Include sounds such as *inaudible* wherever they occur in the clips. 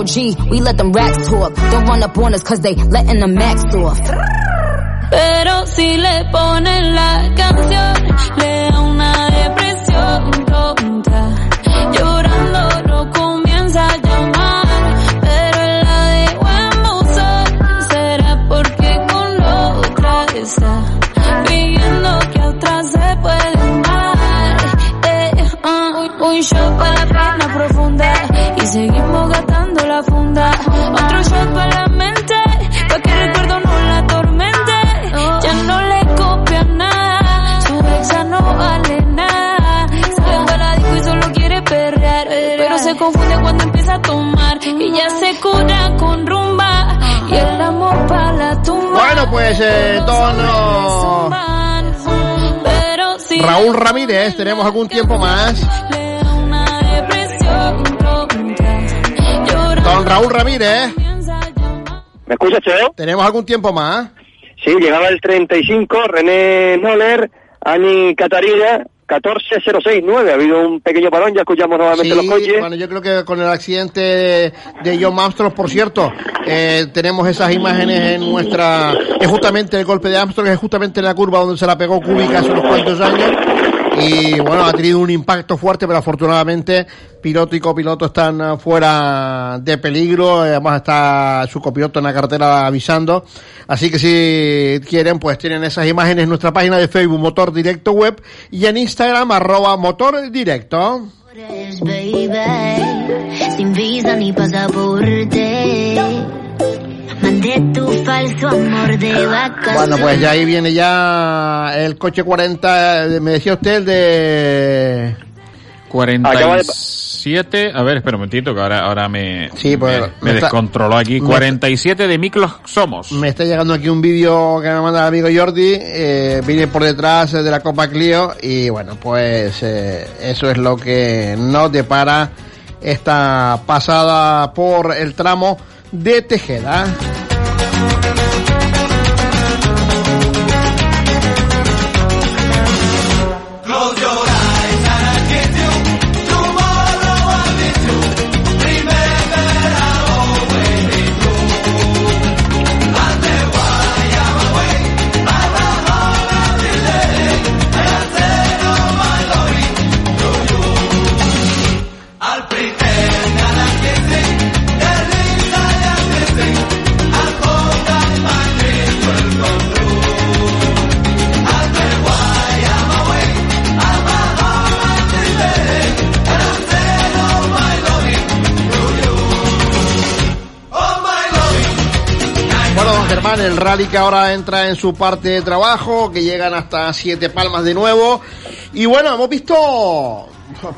G, we let them racks talk. Don't run up on us cause they letting the max off. Pero si le ponen la canción, le da una depresión tonta. Llorando no comienza a llamar, pero la dejó en buzón. Será porque con otra está viendo que a otra se puede amar. Eh, uh, un shot para la pena profunda y seguimos Otro shot para la mente, pa' que el recuerdo no la atormente. Ya no le copia nada, su exa no vale nada. Se va a la disco y solo quiere perrear, pero se confunde cuando empieza a tomar. Y ya se cura con rumba y el amor para la tumba. Bueno, pues eh, tono Raúl Ramírez, tenemos algún tiempo más. Don Raúl Ramírez. ¿Me escuchas, Cheo? tenemos algún tiempo más. Sí, llegaba el 35, René Noller, Ani Catarina, 14069. Ha habido un pequeño parón, ya escuchamos nuevamente los coches. bueno, yo creo que con el accidente de, de John Armstrong, por cierto, eh, tenemos esas imágenes en nuestra... Es justamente el golpe de Armstrong, es justamente en la curva donde se la pegó Kubica hace unos cuantos años. Y bueno, ha tenido un impacto fuerte, pero afortunadamente piloto y copiloto están eh, fuera de peligro. Además está su copiloto en la carretera avisando. Así que si quieren, pues tienen esas imágenes en nuestra página de Facebook Motor Directo Web y en Instagram arroba Motor Directo. Mandé tu falso amor de vacaciones. Bueno, pues ya ahí viene ya el coche 40, eh, me decía usted el de... 47, a ver, espera un momentito que ahora, ahora me, Sí, pues, me, me me está- descontroló aquí. me- 47 de Miklos Somos. Me está llegando aquí un vídeo que me manda el amigo Jordi, eh, viene por detrás eh, de la Copa Clio y bueno, pues eh, eso es lo que nos depara esta pasada por el tramo de Tejeda. El rally que ahora entra en su parte de trabajo, que llegan hasta Siete Palmas de nuevo. Y bueno, hemos visto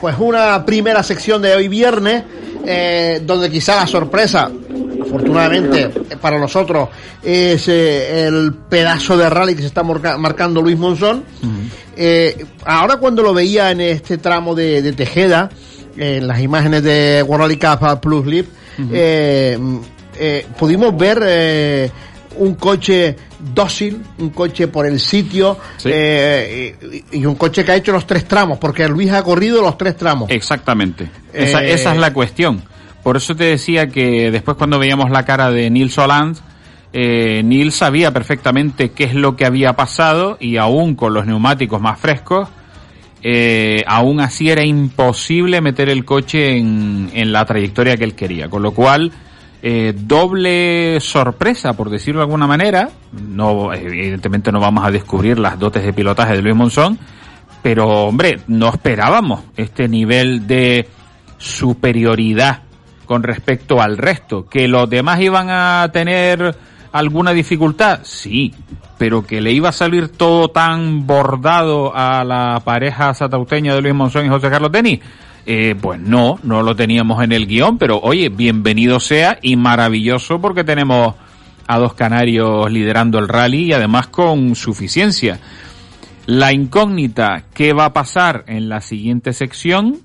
pues una primera sección de hoy viernes, eh, donde quizá la sorpresa, afortunadamente eh, para nosotros, es eh, el pedazo de rally que se está marca- marcando Luis Monzón. Eh, ahora cuando lo veía en este tramo de, de Tejeda, en las imágenes de World Rally Cup Plus eh, pudimos ver un coche dócil, un coche por el sitio Sí. eh, y, y un coche que ha hecho los tres tramos, porque Luis ha corrido los tres tramos. Exactamente. Esa, Eh, esa es la cuestión. Por eso te decía que después cuando veíamos la cara de Nils Holand, eh, Nils sabía perfectamente qué es lo que había pasado y aún con los neumáticos más frescos, eh, aún así era imposible meter el coche en, en la trayectoria que él quería. Con lo cual, eh, doble sorpresa, por decirlo de alguna manera. No, evidentemente no vamos a descubrir las dotes de pilotaje de Luis Monzón, pero hombre, no esperábamos este nivel de superioridad con respecto al resto. Que los demás iban a tener alguna dificultad, sí, pero que le iba a salir todo tan bordado a la pareja satauteña de Luis Monzón y José Carlos Denis, eh, pues no, no lo teníamos en el guion, pero oye, bienvenido sea y maravilloso porque tenemos a dos canarios liderando el rally y además con suficiencia. La incógnita, ¿qué va a pasar en la siguiente sección?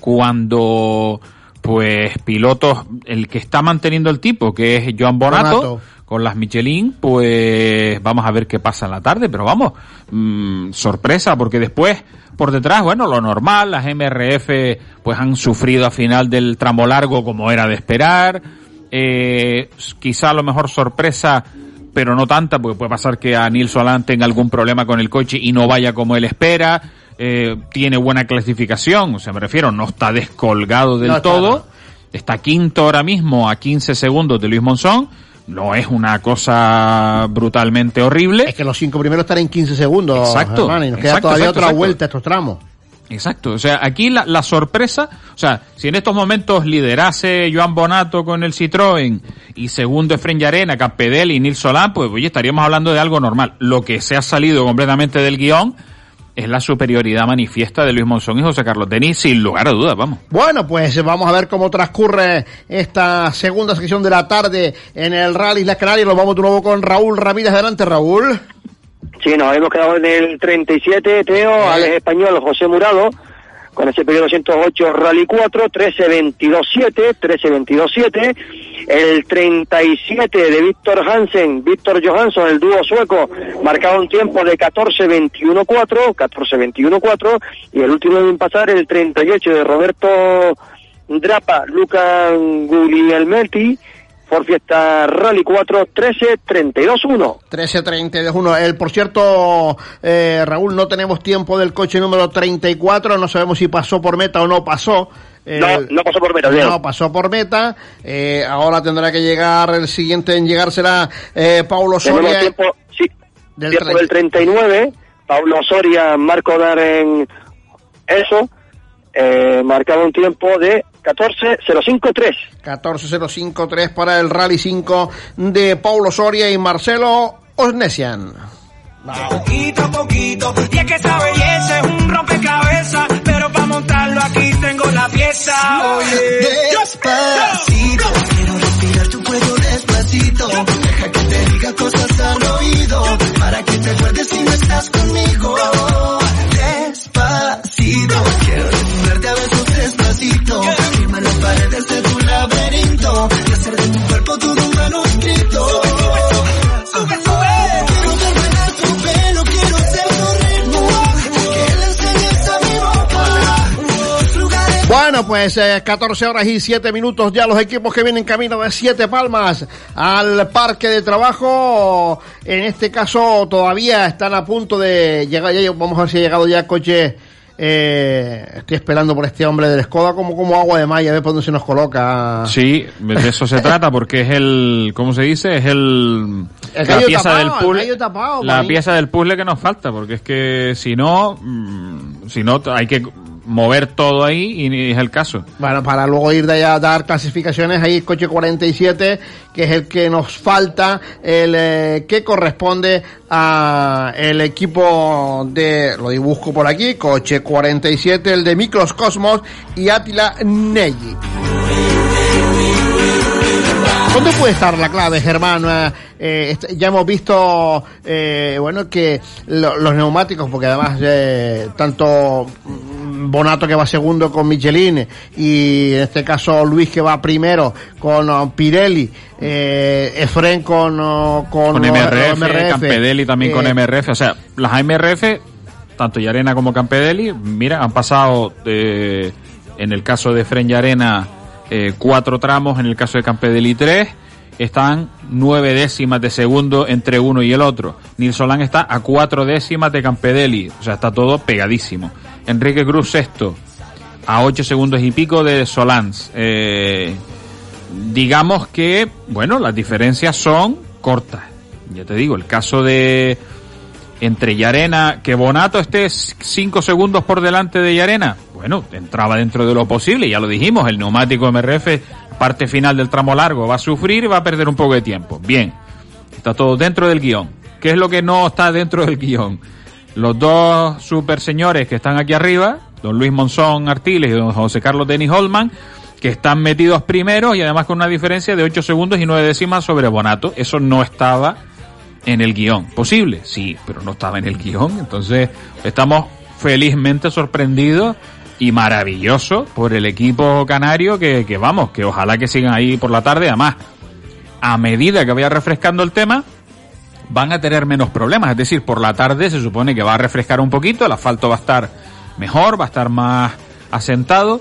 Cuando, pues, pilotos, el que está manteniendo el tipo, que es Joan Bonato, Bonato. con las Michelin, pues vamos a ver qué pasa en la tarde, pero vamos, mm, sorpresa, porque después, por detrás, bueno, lo normal, las MRF pues han sufrido a final del tramo largo como era de esperar, eh, quizá a lo mejor sorpresa, pero no tanta, porque puede pasar que a Nils Solán tenga algún problema con el coche y no vaya como él espera, eh, tiene buena clasificación, o sea, me refiero, no está descolgado del No todo, está quinto ahora mismo a 15 segundos de Luis Monzón, no es una cosa brutalmente horrible. Es que los cinco primeros están en 15 segundos, Exacto, Germán, y nos queda exacto, todavía exacto, otra exacto. vuelta a estos tramos. Exacto, o sea, aquí la, la sorpresa, o sea, si en estos momentos liderase Joan Bonato con el Citroën y segundo Efren Llarena, Campedel y Nils Solán, pues oye, estaríamos hablando de algo normal. Lo que se ha salido completamente del guion es la superioridad manifiesta de Luis Monzón y José Carlos Denis, sin lugar a dudas, vamos. Bueno, pues vamos a ver cómo transcurre esta segunda sección de la tarde en el Rally Las Canarias. Nos vamos de nuevo con Raúl Ramírez. Adelante, Raúl. Sí, nos hemos quedado en el 37, Teo, Alex Español, José Murado, con ese periodo 208 Rally 4, 13-22-7, 13-22-7. El 37 de Víctor Hansen, Víctor Johansson, el dúo sueco, marcaba un tiempo de 14-21-4, 14-21-4. Y el último en pasar, el 38 de Roberto Drapa, Luca Guglielmetti, por fiesta Rally 4, 13-32-1. 13.32.1. El, por cierto, eh, Raúl, no tenemos tiempo del coche número 34. No sabemos si pasó por meta o no pasó. No, no pasó por meta, Diego. No pasó por meta. Eh, ahora tendrá que llegar, el siguiente en llegar será eh, Paulo Soria. tiempo, sí, Del tiempo del 39, Pablo Soria, Marco Daren, eso, eh, marcaba un tiempo de 14.05.3. 14.053 para el Rally 5 de Paulo Soria y Marcelo Osnesian. Poquito a poquito, y es que esa belleza es un rompecabezas, pero para montarlo aquí tengo la pieza. Oye, Despacito, quiero respirar tu cuello despacito. Deja que te diga cosas al oído, para que te acuerdes si no estás conmigo. Pues eh, 14 horas y 7 minutos ya los equipos que vienen camino de Siete Palmas al parque de trabajo. En este caso todavía están a punto de llegar. Ya, vamos a ver si ha llegado ya el coche. Eh, estoy esperando por este hombre del Skoda como, como agua de malla, a ver por dónde se nos coloca. Sí, de eso se trata porque es el, ¿cómo se dice? Es el, El la pieza tapado, del el puzzle, tapado, la pieza del puzzle que nos falta, porque es que si no, mm, si no hay que mover todo ahí y es el caso. Bueno, para luego ir de allá a dar clasificaciones, ahí el coche 47, que es el que nos falta, el eh, que corresponde a el equipo de, lo dibujo por aquí, coche 47, el de Micros Cosmos y Atila Neggi. ¿Dónde puede estar la clave, Germán? Eh, eh, este- ya hemos visto, eh, bueno, que lo- los neumáticos, porque además eh, tanto Bonato que va segundo con Michelin y en este caso Luis que va primero con oh, Pirelli, eh, Efren con, oh, con, Con oh, MRF, Campedelli también con eh, MRF, o sea, las MRF, tanto Yarena como Campedelli, mira, han pasado de, en el caso de Fren Yarena, eh, cuatro tramos, en el caso de Campedelli tres, están nueve décimas de segundo entre uno y el otro. Nils Solán está a cuatro décimas de Campedelli, o sea, está todo pegadísimo. Enrique Cruz sexto, a ocho segundos y pico de Solans. Eh, digamos que, bueno, las diferencias son cortas. Ya te digo, el caso de entre Yarena, que Bonato esté 5 segundos por delante de Yarena, bueno, entraba dentro de lo posible, ya lo dijimos, el neumático MRF, parte final del tramo largo, va a sufrir va a perder un poco de tiempo. Bien, está todo dentro del guion. ¿Qué es lo que no está dentro del guion? Los dos super señores que están aquí arriba, don Luis Monzón Artiles y don José Carlos Denis Holman, que están metidos primeros y además con una diferencia de 8 segundos y 9 décimas sobre Bonato. Eso no estaba en el guion. Posible, sí, pero no estaba en el guion. Entonces, estamos felizmente sorprendidos y maravilloso por el equipo canario que, que vamos, que ojalá que sigan ahí por la tarde. Además, a medida que vaya refrescando el tema, van a tener menos problemas. Es decir, por la tarde se supone que va a refrescar un poquito, el asfalto va a estar mejor, va a estar más asentado.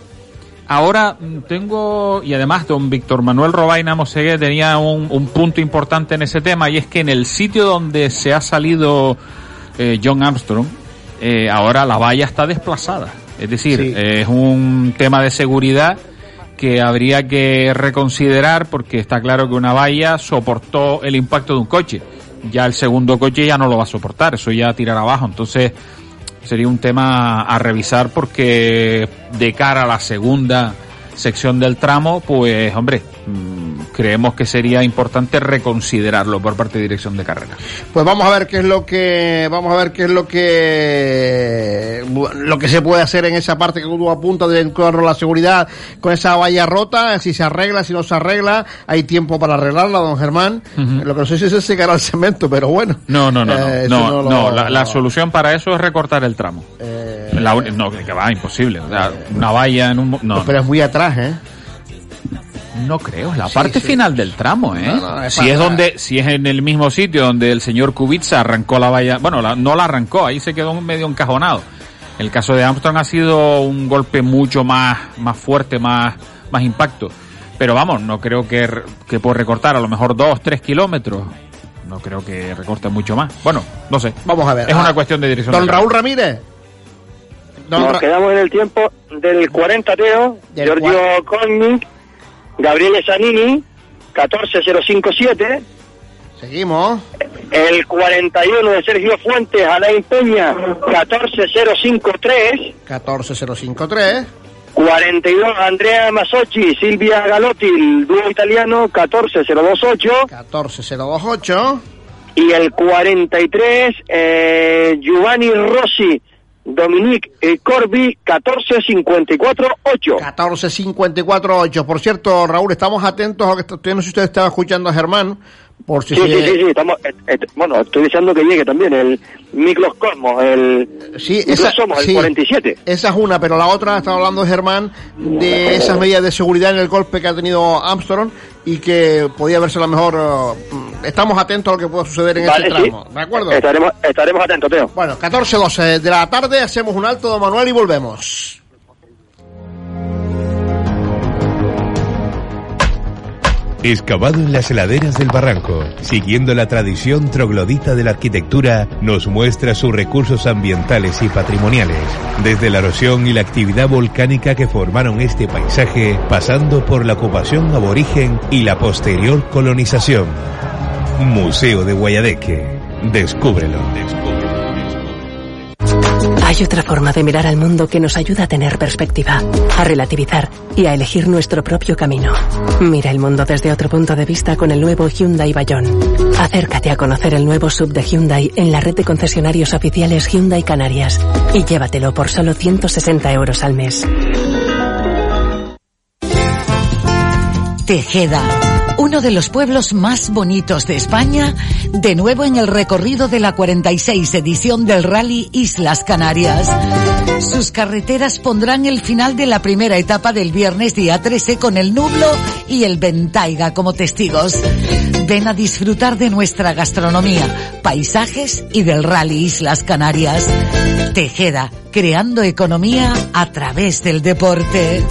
Ahora mm, tengo, y además don Víctor Manuel Robaina Mosegué tenía un, un punto importante en ese tema, y es que en el sitio donde se ha salido eh, John Armstrong, eh, ahora la valla está desplazada. Es decir, Sí. eh, es un tema de seguridad que habría que reconsiderar porque está claro que una valla soportó el impacto de un coche. Ya el segundo coche ya no lo va a soportar, eso ya tirar abajo. Entonces sería un tema a revisar porque de cara a la segunda sección del tramo, pues hombre, creemos que sería importante reconsiderarlo por parte de dirección de carrera. Pues vamos a ver qué es lo que vamos a ver qué es lo que lo que se puede hacer en esa parte que tú apuntas de la seguridad con esa valla rota, si se arregla, si no se arregla, hay tiempo para arreglarla, don Germán. Lo que no sé si se secará el cemento, pero bueno. No, no, no, no, Eh, no, no no, la, la solución para eso es recortar el tramo. Eh, La no, que va, imposible. O sea, una valla en un... No, pero es muy atrás, ¿eh? No creo, es la Sí, parte sí. final del tramo, ¿eh? No, no, es si es donde, si es en el mismo sitio donde el señor Kubica arrancó la valla, bueno, la- no la arrancó, ahí se quedó medio encajonado. El caso de Armstrong ha sido un golpe mucho más, más fuerte, más, más impacto. Pero vamos, no creo que, que por recortar a lo mejor dos, tres kilómetros, no creo que recorte mucho más. Bueno, no sé. Vamos a ver. Es Ah, una cuestión de dirección. Don de Raúl Ramírez. Don Nos Ra- quedamos en el tiempo del 40 Teo, Del Giorgio Connick, Gabriele Zanini, 14057, Seguimos. el 41 de Sergio Fuentes, Alain Peña, 14053, 14053. 42 Andrea Masocchi, Silvia Galotti, el dúo italiano, 14028, 14028. y el 43 eh, Giovanni Rossi, Dominique eh, Corbi, 14548. 14548. Por cierto, Raúl, estamos atentos a lo que está- no sé si usted estaba escuchando a Germán, por si Sí, se- sí, sí, sí, estamos, eh, eh, bueno, estoy deseando que llegue también el Miklos Cosmos, el Sí, esa, Somos, el sí. 47. Esa es una, pero la otra, estaba hablando Germán de esas medidas de seguridad en el golpe que ha tenido Armstrong y que podía verse a lo mejor. mm, estamos atentos a lo que pueda suceder en Vale, ese sí. tramo. ¿De acuerdo? Estaremos, estaremos atentos, Teo. Bueno, 14-12 de la tarde, hacemos un alto, don Manuel, y volvemos. Excavado en las heladeras del barranco, siguiendo la tradición troglodita de la arquitectura, nos muestra sus recursos ambientales y patrimoniales, desde la erosión y la actividad volcánica que formaron este paisaje, pasando por la ocupación aborigen y la posterior colonización. Museo de Guayadeque. Descúbrelo. Hay otra forma de mirar al mundo que nos ayuda a tener perspectiva, a relativizar y a elegir nuestro propio camino. Mira el mundo desde otro punto de vista con el nuevo Hyundai Bayón. Acércate a conocer el nuevo sub de Hyundai en la red de concesionarios oficiales Hyundai Canarias y llévatelo por solo 160 euros al mes. Tejeda, uno de los pueblos más bonitos de España, de nuevo en el recorrido de la 46 edición del Rally Islas Canarias. Sus carreteras pondrán el final de la primera etapa del viernes día 13 con el Nublo y el Ventaiga como testigos. Ven a disfrutar de nuestra gastronomía, paisajes y del Rally Islas Canarias. Tejeda, creando economía a través del deporte.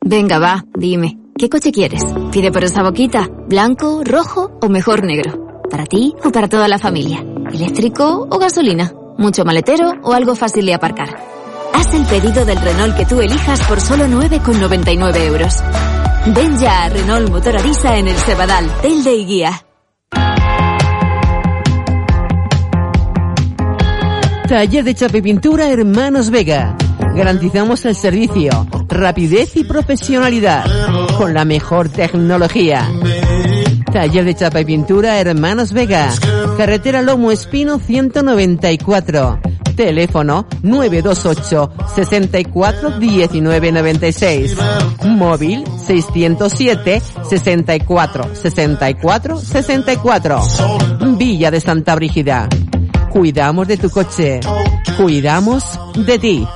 Venga, va, dime. ¿Qué coche quieres? Pide por esa boquita. ¿Blanco, rojo o mejor negro? ¿Para ti o para toda la familia? ¿Eléctrico o gasolina? ¿Mucho maletero o algo fácil de aparcar? Haz el pedido del Renault que tú elijas por solo 9,99 euros. Ven ya a Renault Motor Arisa en el Cebadal, Telde y Guía. Taller de chapa y pintura Hermanos Vega. Garantizamos el servicio, rapidez y profesionalidad con la mejor tecnología. Taller de chapa y pintura Hermanos Vega. Carretera Lomo Espino 194. Teléfono 928 64 19 96. Móvil 607 64 64 64. Villa de Santa Brígida. Cuidamos de tu coche. Cuidamos de ti.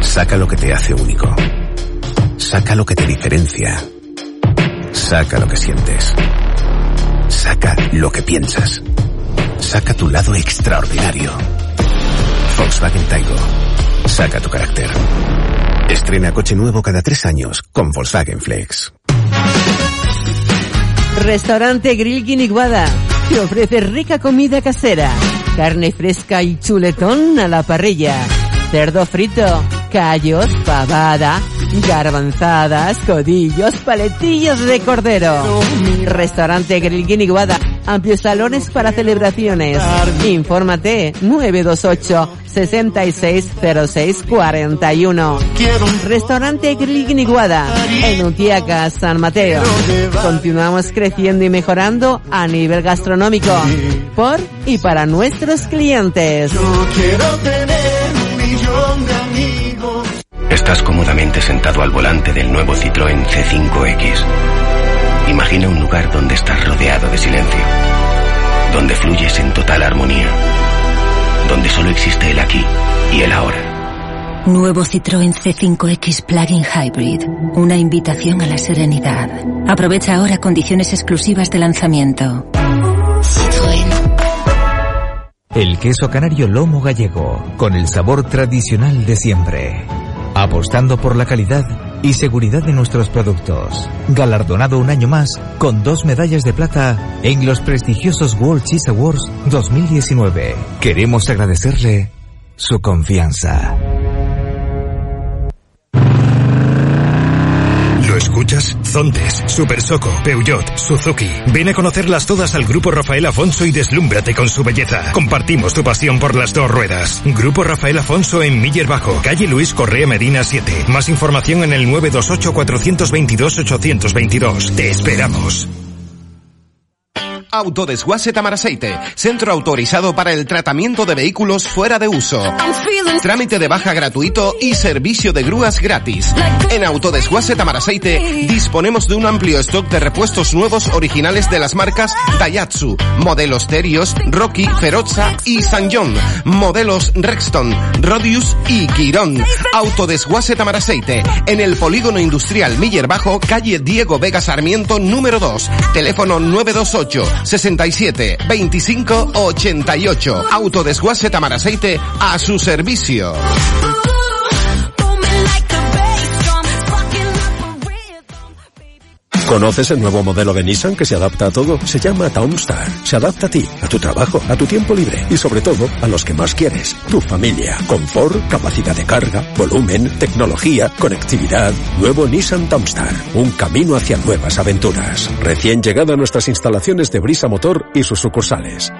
Saca lo que te hace único. Saca lo que te diferencia. Saca lo que sientes. Saca lo que piensas. Saca tu lado extraordinario. Volkswagen Taigo. Saca tu carácter. Estrena coche nuevo cada tres años con Volkswagen Flex. Restaurante Grill Guiniguada te ofrece rica comida casera, carne fresca y chuletón a la parrilla, cerdo frito, callos, pavada, garbanzadas, codillos, paletillos de cordero. Restaurante Grill Guiniguada, amplios salones para celebraciones. Infórmate 928 660641. Restaurante Grill Guiniguada, en Utiaca, San Mateo. Continuamos creciendo y mejorando a nivel gastronómico por y para nuestros clientes. Estás cómodamente sentado al volante del nuevo Citroën C5X. Imagina un lugar donde estás rodeado de silencio, donde fluyes en total armonía, donde solo existe el aquí y el ahora. Nuevo Citroën C5X Plug-in Hybrid. Una invitación a la serenidad. Aprovecha ahora condiciones exclusivas de lanzamiento. El queso canario lomo gallego, con el sabor tradicional de siempre. Apostando por la calidad y seguridad de nuestros productos. Galardonado un año más con dos medallas de plata en los prestigiosos World Cheese Awards 2019. Queremos agradecerle su confianza. Super Soco, Peugeot, Suzuki. Ven a conocerlas todas al Grupo Rafael Afonso y deslúmbrate con su belleza. Compartimos tu pasión por las dos ruedas. Grupo Rafael Afonso en Miller Bajo, calle Luis Correa Medina 7. Más información en el 928 422 822. Te esperamos. Autodesguace Tamaraceite, centro autorizado para el tratamiento de vehículos fuera de uso. Trámite de baja gratuito y servicio de grúas gratis. En Autodesguace Tamaraceite disponemos de un amplio stock de repuestos nuevos originales de las marcas Daihatsu, modelos Terios, Rocky, Feroza y San John, modelos Rexton, Rodius y Quirón. Autodesguace Tamaraceite, en el polígono industrial Miller Bajo, calle Diego Vega Sarmiento número 2, teléfono 928 67 25 88. Autodesguace Tamaraceite a su servicio. ¿Conoces el nuevo modelo de Nissan que se adapta a todo? Se llama Townstar. Se adapta a ti, a tu trabajo, a tu tiempo libre y sobre todo a los que más quieres. Tu familia. Confort, capacidad de carga, volumen, tecnología, conectividad. Nuevo Nissan Townstar. Un camino hacia nuevas aventuras. Recién llegado a nuestras instalaciones de Brisa Motor y sus sucursales.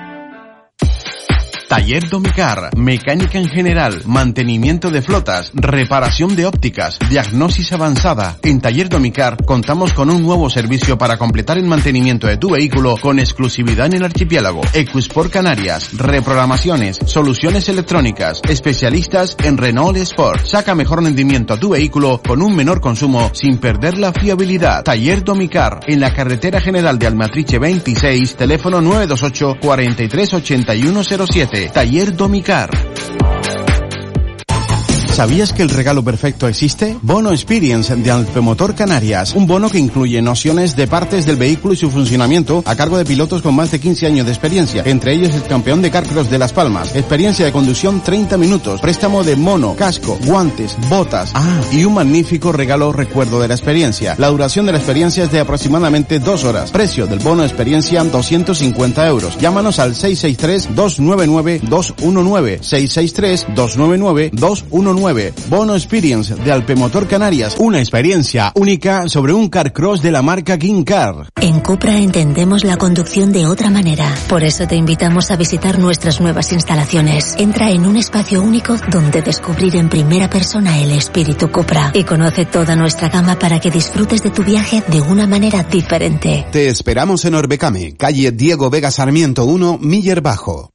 Taller Domicar, mecánica en general, mantenimiento de flotas, reparación de ópticas, diagnosis avanzada. En Taller Domicar contamos con un nuevo servicio para completar el mantenimiento de tu vehículo con exclusividad en el archipiélago. Equisport Canarias, reprogramaciones, soluciones electrónicas, especialistas en Renault Sport. Saca mejor rendimiento a tu vehículo con un menor consumo sin perder la fiabilidad. Taller Domicar, en la carretera general de Almatriche 26, teléfono 928 438107. Taller Domicar. ¿Sabías que el regalo perfecto existe? Bono Experience de Alpemotor Canarias. Un bono que incluye nociones de partes del vehículo y su funcionamiento a cargo de pilotos con más de 15 años de experiencia. Entre ellos el campeón de Carcross de Las Palmas. Experiencia de conducción 30 minutos. Préstamo de mono, casco, guantes, botas. Ah, y un magnífico regalo recuerdo de la experiencia. La duración de la experiencia es de aproximadamente dos horas. Precio del bono experiencia 250 euros. Llámanos al 663-299-219. 663-299-219 9. Bono Experience de Alpemotor Canarias. Una experiencia única sobre un car cross de la marca King Car. En Cupra entendemos la conducción de otra manera. Por eso te invitamos a visitar nuestras nuevas instalaciones. Entra en un espacio único donde descubrir en primera persona el espíritu Cupra y conoce toda nuestra gama para que disfrutes de tu viaje de una manera diferente. Te esperamos en Orbecame, calle Diego Vega Sarmiento 1, Miller Bajo.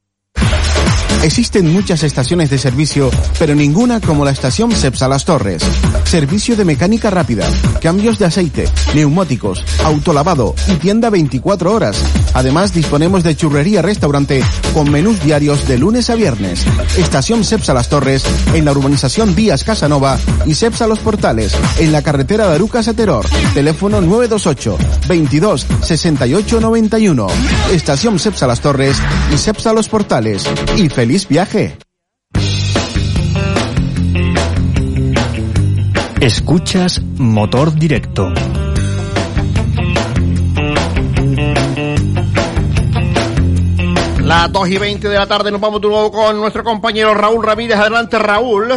Existen muchas estaciones de servicio, pero ninguna como la estación Cepsa Las Torres. Servicio de mecánica rápida, cambios de aceite, neumáticos, autolavado y tienda 24 horas. Además, disponemos de churrería restaurante con menús diarios de lunes a viernes. Estación Cepsa Las Torres en la urbanización Vías Casanova y Cepsa Los Portales en la carretera de Arucas. Teléfono 928 22 68 91. Estación Cepsa Las Torres y Cepsa Los Portales. Y feliz viaje. Escuchas Motor Directo. Las 2 y 20 de la tarde nos vamos de nuevo con nuestro compañero Raúl Ramírez. Adelante, Raúl.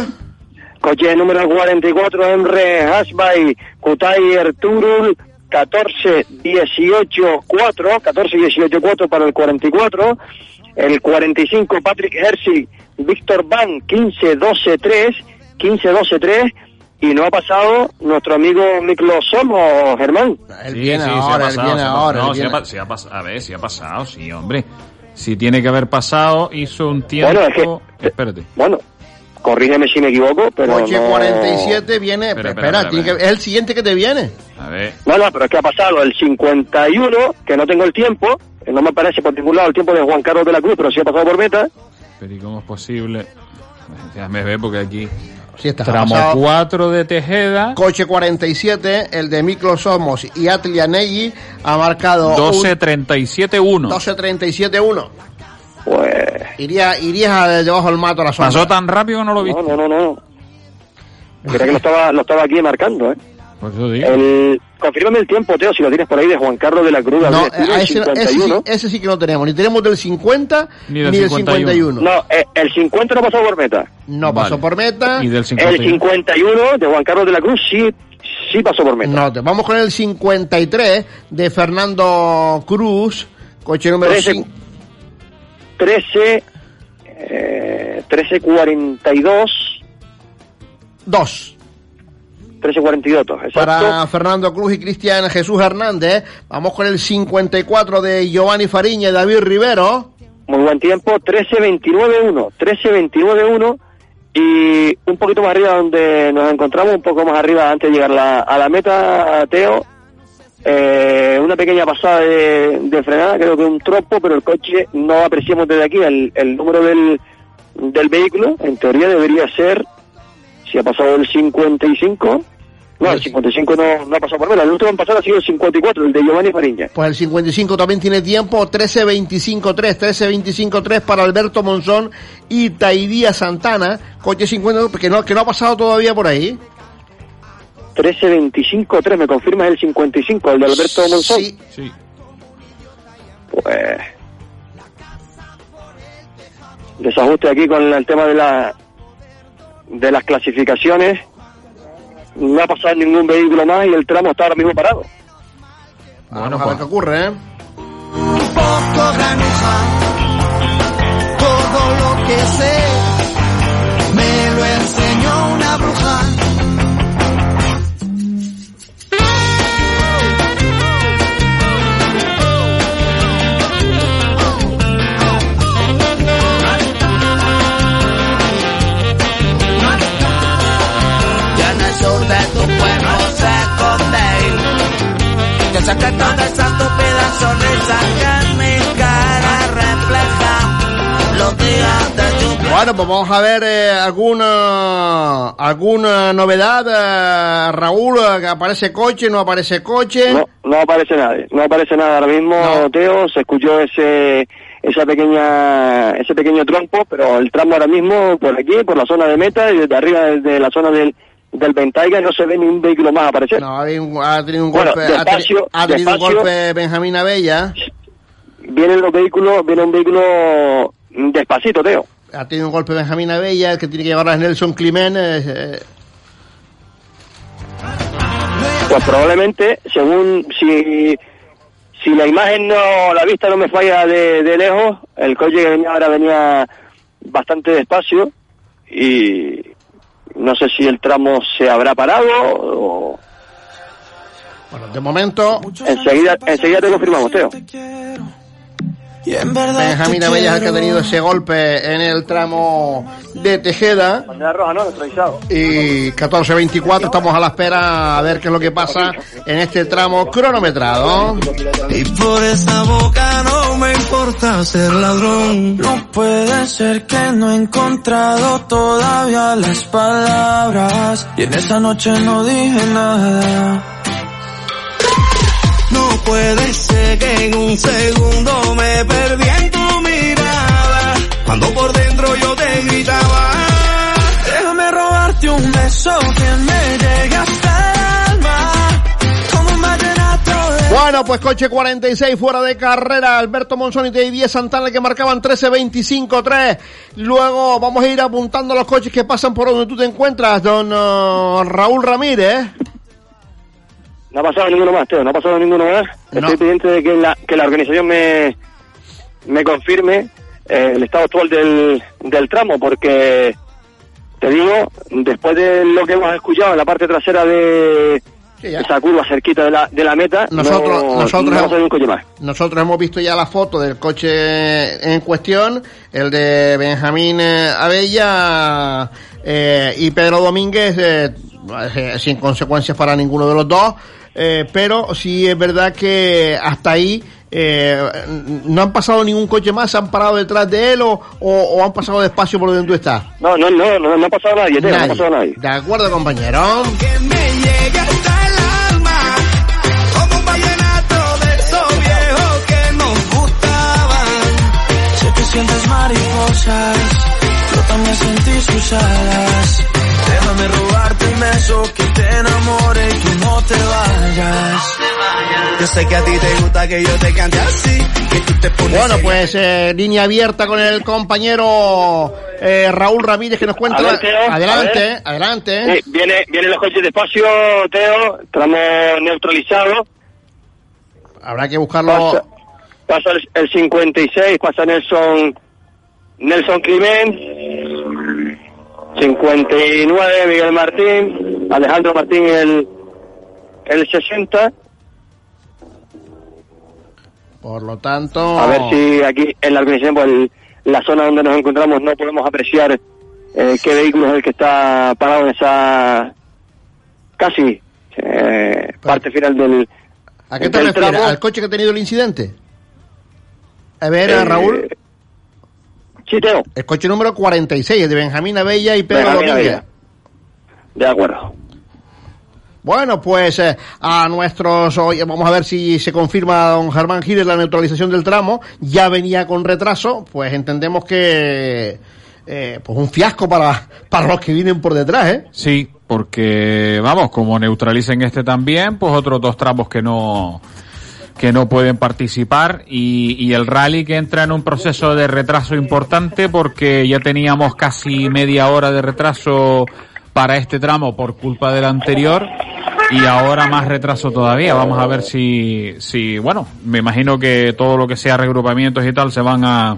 Coche número 44, Emre Hasbay, Kutai Erturul, 14-18-4, 14-18-4 para el 44. El 45, Patrick Hersey, Víctor Van, 15-12-3, 15-12-3. Y no ha pasado nuestro amigo Miklo Somo, Germán. Sí, sí, sí ha pasado, sí ha pasado. No, sí ha ha A ver, sí ha pasado, sí, hombre. Si tiene que haber pasado, hizo un tiempo... Bueno, es que- Espérate. Bueno, corrígeme si me equivoco, pero Coche no... 47 viene. Espera, Espera, espera, tiene espera. que- es el siguiente que te viene. A ver. No, no, pero es que ha pasado el 51, que no tengo el tiempo, no me parece por ningún lado el tiempo de Juan Carlos de la Cruz, pero sí ha pasado por meta. Pero ¿y cómo es posible? Déjame ver porque aquí... Sí está, Tramo pasado. 4 de Tejeda, Coche 47, el de Miklo Somos y Atlianelli ha marcado 12-37-1. 12-37-1. Pues... Iría, irías debajo del mato a la sombra. ¿Pasó tan rápido que no lo viste? No, no, no, no. Creía que lo estaba, lo estaba aquí marcando, ¿eh? Pues. El, confírmame el tiempo, Teo, si lo tienes por ahí, de Juan Carlos de la Cruz. No, el ese, ese, sí, 51. ese sí que no tenemos. Ni tenemos del 50 Ni ni del del, 51. 51. No, eh, el 50 no pasó por meta. No Vale. pasó por meta. Y del El 51. 51 de Juan Carlos de la Cruz sí, sí pasó por meta. No, te- vamos con el 53 de Fernando Cruz. Coche número 13, 5. 13, eh, 1342, 2. 1342, exacto. Para Fernando Cruz y Cristian Jesús Hernández. Vamos con el 54 de Giovanni Fariña y David Rivero. Muy buen tiempo, 13-29-1, 13-29-1 y un poquito más arriba donde nos encontramos, un poco más arriba antes de llegar la- a la meta, Teo, eh, una pequeña pasada de, de frenada, creo que un trompo, pero el coche no apreciamos desde aquí el, el número del, del vehículo, en teoría debería ser, si ha pasado el 55, no, el 55 no, no ha pasado por ver, el último en pasar ha sido el 54, el de Giovanni Fariña. Pues el 55 también tiene tiempo. 13-25-3. 13-25-3 para Alberto Monzón y Taidía Santana. Coche 50 que no, que no ha pasado todavía por ahí. 13-25-3, me confirma el 55, el de Alberto Monzón. Sí. Sí. Pues desajuste aquí con el tema de la de las clasificaciones no ha pasado ningún vehículo más y el tramo está ahora mismo parado Bueno, a ver qué ocurre, ¿eh? poco granuja. Todo lo que sé me lo enseñó una bruja. Yo sé que toda esa estúpida sonrisa que en mi cara refleja los días de lluvia. Bueno, pues vamos a ver eh, alguna alguna novedad, eh, Raúl, eh, que aparece coche, no aparece coche. no, no aparece nadie no aparece nada ahora mismo Teo se escuchó ese esa pequeña ese pequeño trompo pero el tramo ahora mismo por aquí por la zona de meta y desde arriba desde la zona del del Ventaiga no se ve ni un vehículo más aparecer No, ha tenido un- ha tenido un Bueno, golpe, teni- despacio, ha tenido un golpe Benjamín Abella. vienen los vehículos, viene un vehículo despacito, Teo. ha tenido un golpe Benjamín Abella, el que tiene que llevar a Nelson Climent. eh, Pues probablemente, según si, si la imagen no, la vista no me falla de, de lejos, el coche que venía ahora venía bastante despacio y no sé si el tramo se habrá parado o... Bueno, de momento... Enseguida, enseguida te confirmamos, Teo. Benjamín el que ha tenido ese golpe en el tramo de Tejeda. Bandera roja, ¿no? Y 14.24, estamos a la espera a ver qué es lo que pasa en este tramo cronometrado. Y por esa boca no me importa ser ladrón. No puede ser que no he encontrado todavía las palabras. Y en esa noche no dije nada. Puede ser que en un segundo me perdí en tu mirada. Cuando por dentro yo te gritaba. Déjame robarte un beso que me Bueno, pues coche 46 fuera de carrera, Alberto Monzón y 10 Santana que marcaban 13.25.3. Luego vamos a ir apuntando los coches que pasan por donde tú te encuentras, don uh, Raúl Ramírez. No ha pasado ninguno más, Teo, no ha pasado ninguno más. Estoy pendiente de que la, que la organización me, me confirme eh, el estado actual del, del tramo, porque te digo, después de lo que hemos escuchado en la parte trasera de esa curva cerquita de la, de la meta, Nosotros, no, nosotros, no hemos, un coche más. nosotros hemos visto ya la foto del coche en cuestión, el de Benjamín eh, Abella eh, y Pedro Domínguez, eh, sin consecuencias para ninguno de los dos, eh, pero sí es verdad que hasta ahí eh, no han pasado ningún coche más, se han parado detrás de él o, o, o han pasado despacio por donde tú estás. No, no, no, no, no ha pasado nadie, no ha pasado nadie. De acuerdo, compañero. llegue hasta el alma. Como un vallenato de esos viejos que nos gustaban. Sé que sientes mariposas, yo también sentí sus alas. Déjame robarte un beso que te enamore y tú no te vayas. Yo sé que a ti te gusta que yo te cante así, que tú te pones Bueno, pues eh, línea abierta con el compañero eh, Raúl Ramírez que nos cuenta. Ver, Teo, adelante, adelante. Sí, viene, vienen los coches despacio, Teo, tramo neutralizado. Habrá que buscarlo. Pasa, pasa el, el 56, pasa Nelson Nelson Climent. 59 Miguel Martín, Alejandro Martín el, el 60. Por lo tanto. A ver si aquí en la organización, pues, el- la zona donde nos encontramos, no podemos apreciar eh, qué vehículo es el que está parado en esa casi eh, parte final del. ¿A qué te refieres? ¿Al coche que ha tenido el incidente? A ver, Eh, Raúl. Sí, Teo. El coche número 46, el de Benjamín Abella y Pedro Benjamín Domínguez. Abella. De acuerdo. Bueno, pues eh, a nuestros, oye, vamos a ver si se confirma don Germán Giles la neutralización del tramo, ya venía con retraso, pues entendemos que eh, pues un fiasco para, para los que vienen por detrás, ¿eh? Sí, porque vamos, como neutralicen este también, pues otros dos tramos que no que no pueden participar y, y el rally que entra en un proceso de retraso importante porque ya teníamos casi media hora de retraso para este tramo por culpa del anterior y ahora más retraso todavía. Vamos a ver si, si, bueno, me imagino que todo lo que sea regrupamientos y tal se van a,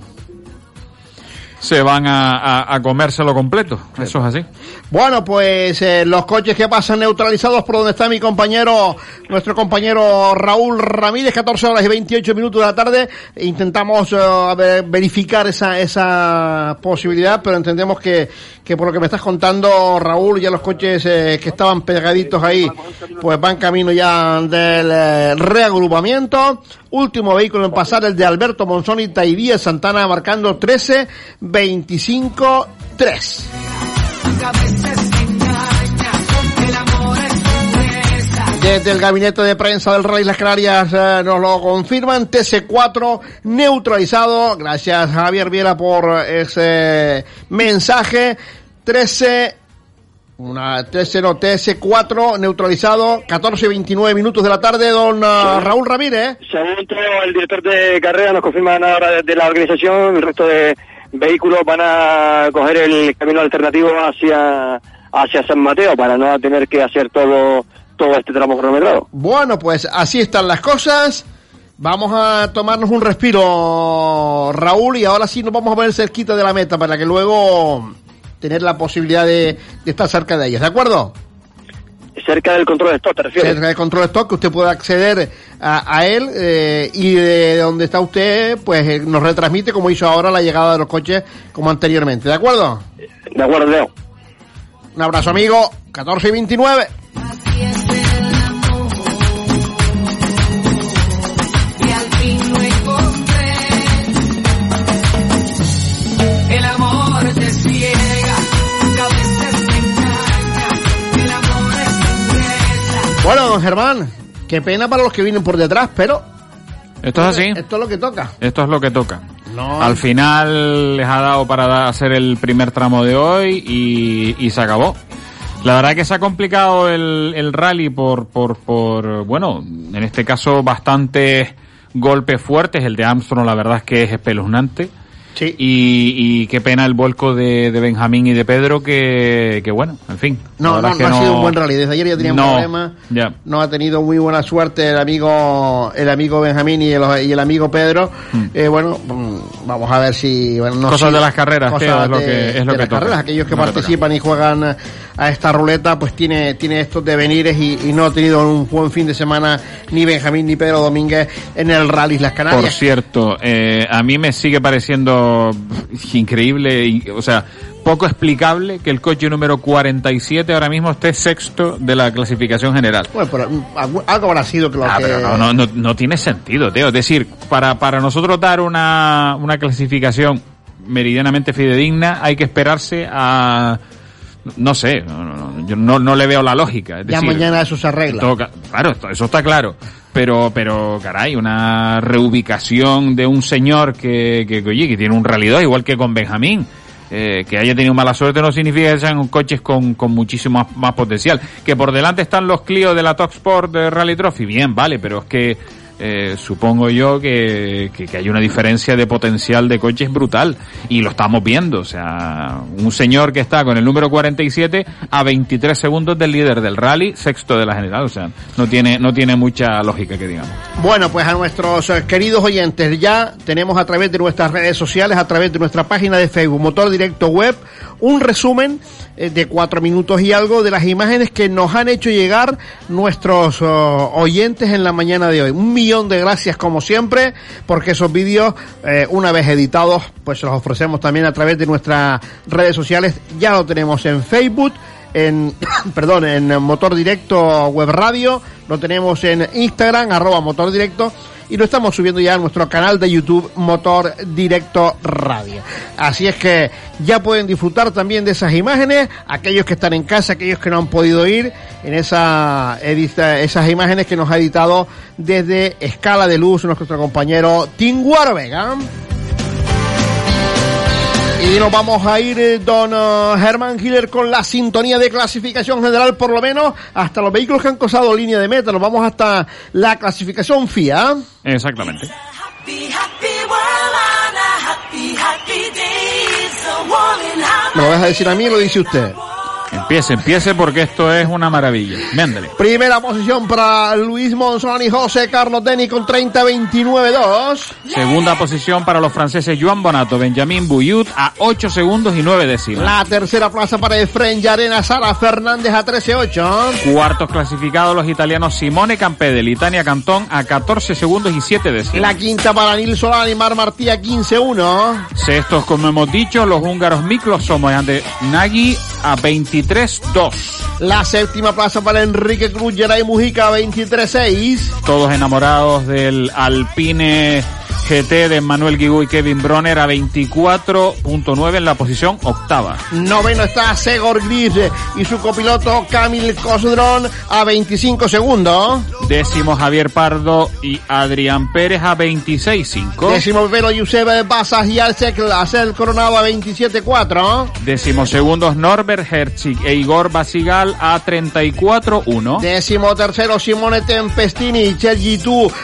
se van a, a, a comérselo completo. Eso es así. Bueno, pues eh, los coches que pasan neutralizados por donde está mi compañero, nuestro compañero Raúl Ramírez, 14 horas y 28 minutos de la tarde. Intentamos eh, verificar esa, esa posibilidad, pero entendemos que, que por lo que me estás contando, Raúl, ya los coches eh, que estaban pegaditos ahí, pues van camino ya del eh, reagrupamiento. Último vehículo en pasar, el de Alberto Monzonita y Díaz Santana, marcando 13, 25, 3. Desde el gabinete de prensa del Rey Las Canarias eh, nos lo confirman. TC4 neutralizado. Gracias Javier Viera por ese mensaje. 13, una 13 no, TS4 neutralizado. 14 y 29 minutos de la tarde. Don uh, Raúl Ramírez. Según Teo, el director de carrera nos confirma ahora de, de la organización, el resto de, vehículos van a coger el camino alternativo hacia hacia San Mateo para no tener que hacer todo todo este tramo cronometrado. Bueno, pues así están las cosas. Vamos a tomarnos un respiro, Raúl, y ahora sí nos vamos a poner cerquita de la meta para que luego tener la posibilidad de, de estar cerca de ellas, ¿de acuerdo? Cerca del control de stock, ¿te refieres? Cerca del control de stock, que usted pueda acceder a, a él eh, y de donde está usted, pues eh, nos retransmite como hizo ahora la llegada de los coches como anteriormente, ¿de acuerdo? De acuerdo, Leo. Un abrazo, amigo. 14 y 29. Bueno, don Germán, qué pena para los que vienen por detrás, pero Esto es así. esto es lo que toca. Esto es lo que toca. No. Al final les ha dado para hacer el primer tramo de hoy y, y se acabó. La verdad que se ha complicado el, el rally por, por, por, bueno, en este caso bastantes golpes fuertes. El de Armstrong la verdad es que es espeluznante. Sí. Y, y qué pena el vuelco de, de Benjamín y de Pedro que, que bueno, en fin. No, no, no ha sido un buen rally. Desde ayer ya tenían No, problemas. Ya. No ha tenido muy buena suerte el amigo el amigo Benjamín y el, y el amigo Pedro. Eh, bueno, mm, vamos a ver si... Bueno, no Hmm. Cosas de las carreras, cosas es lo de- que- es lo de que las toca. carreras. Aquellos que participan y juegan a esta ruleta, pues tiene, tiene estos devenires y, y no ha tenido un buen fin de semana ni Benjamín ni Pedro Domínguez en el Rally Las Canarias. Por cierto, eh, a mí me sigue pareciendo increíble, y, o sea, poco explicable que el coche número 47 ahora mismo esté sexto de la clasificación general. Bueno, pero mm, algo habrá sido que lo Ah, que... pero no, no, no, no tiene sentido, Teo. Es decir, para, para nosotros dar una, una clasificación meridianamente fidedigna hay que esperarse a... No sé, no, no, no, yo no, no le veo la lógica. Es Ya decir, mañana eso se arregla. todo claro, eso está claro. Pero, pero, caray, una reubicación de un señor que, que, que, oye, que tiene un realidad igual que con Benjamín. Eh, que haya tenido mala suerte no significa que sean coches con, con muchísimo más, más potencial. Que por delante están los Clio de la Top Sport de Rally Trophy, bien, vale, pero es que eh, supongo yo que, que, que hay una diferencia de potencial de coches brutal y lo estamos viendo. O sea, un señor que está con el número 47 a 23 segundos del líder del rally, sexto de la general. O sea, no tiene, no tiene mucha lógica que digamos. Bueno, pues a nuestros eh, queridos oyentes, ya tenemos a través de nuestras redes sociales, a través de nuestra página de Facebook, Motor Directo Web, un resumen eh, de cuatro minutos y algo de las imágenes que nos han hecho llegar nuestros oh, oyentes en la mañana de hoy. Un millón de gracias como siempre, porque esos vídeos, eh, una vez editados, pues los ofrecemos también a través de nuestras redes sociales. Ya lo tenemos en Facebook en, *coughs* perdón, en Motor Directo Web Radio, lo tenemos en Instagram, arroba Motor Directo, y lo estamos subiendo ya a nuestro canal de YouTube Motor Directo Radio. Así es que ya pueden disfrutar también de esas imágenes, aquellos que están en casa, aquellos que no han podido ir, en esa esas imágenes que nos ha editado desde Escala de Luz nuestro compañero Tinguaro Vega. Y nos vamos a ir, eh, don eh, Germán Hiller, con la sintonía de clasificación general, por lo menos hasta los vehículos que han cruzado línea de meta. Nos vamos hasta la clasificación FIA. Exactamente. ¿Me lo deja decir a mí o lo dice usted? Empiece, empiece porque esto es una maravilla. Véndele. Primera posición para Luis Monzón y José Carlos Deni con 30-29-2. Segunda posición para los franceses Joan Bonato, Benjamín Buyut a 8 segundos y 9 décimas. La tercera plaza para Efren Yarena Sara Fernández a 13-8. Cuartos clasificados los italianos Simone Campedel y Tania Cantón a 14 segundos y 7 décimas. La quinta para Nil Solán y Mar Martí a 15-1. Sextos, como hemos dicho, los húngaros Miklos Somos ante Nagy a 23-2. La séptima plaza para Enrique Cruz Geray Mujica a 23-6. Todos enamorados del Alpine GT de Manuel Guigú y Kevin Bronner a 24.9 en la posición octava. Noveno está Segor Gris y su copiloto Camil Cosdron a 25 segundos. Décimo Javier Pardo y Adrián Pérez a 26.5. Décimo primero Yusef Basas y Alcek Lacel Coronado a 27-4. Décimo segundos Norbert Herzig e Igor Basigal a 34.1. Décimo tercero Simone Tempestini y Sergi